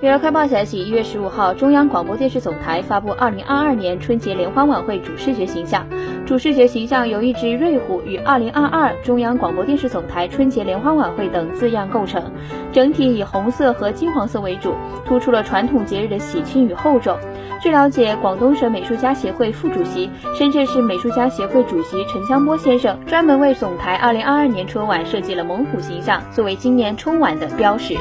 娱乐快报消息：一月十五号，中央广播电视总台发布二零二二年春节联欢晚会主视觉形象，主视觉形象由一只瑞虎与二零二二中央广播电视总台春节联欢晚会等字样构成，整体以红色和金黄色为主，突出了传统节日的喜庆与厚重。据了解，广东省美术家协会副主席、深圳市美术家协会主席陈江波先生专门为总台二零二二年春晚设计了猛虎形象，作为今年春晚的标识。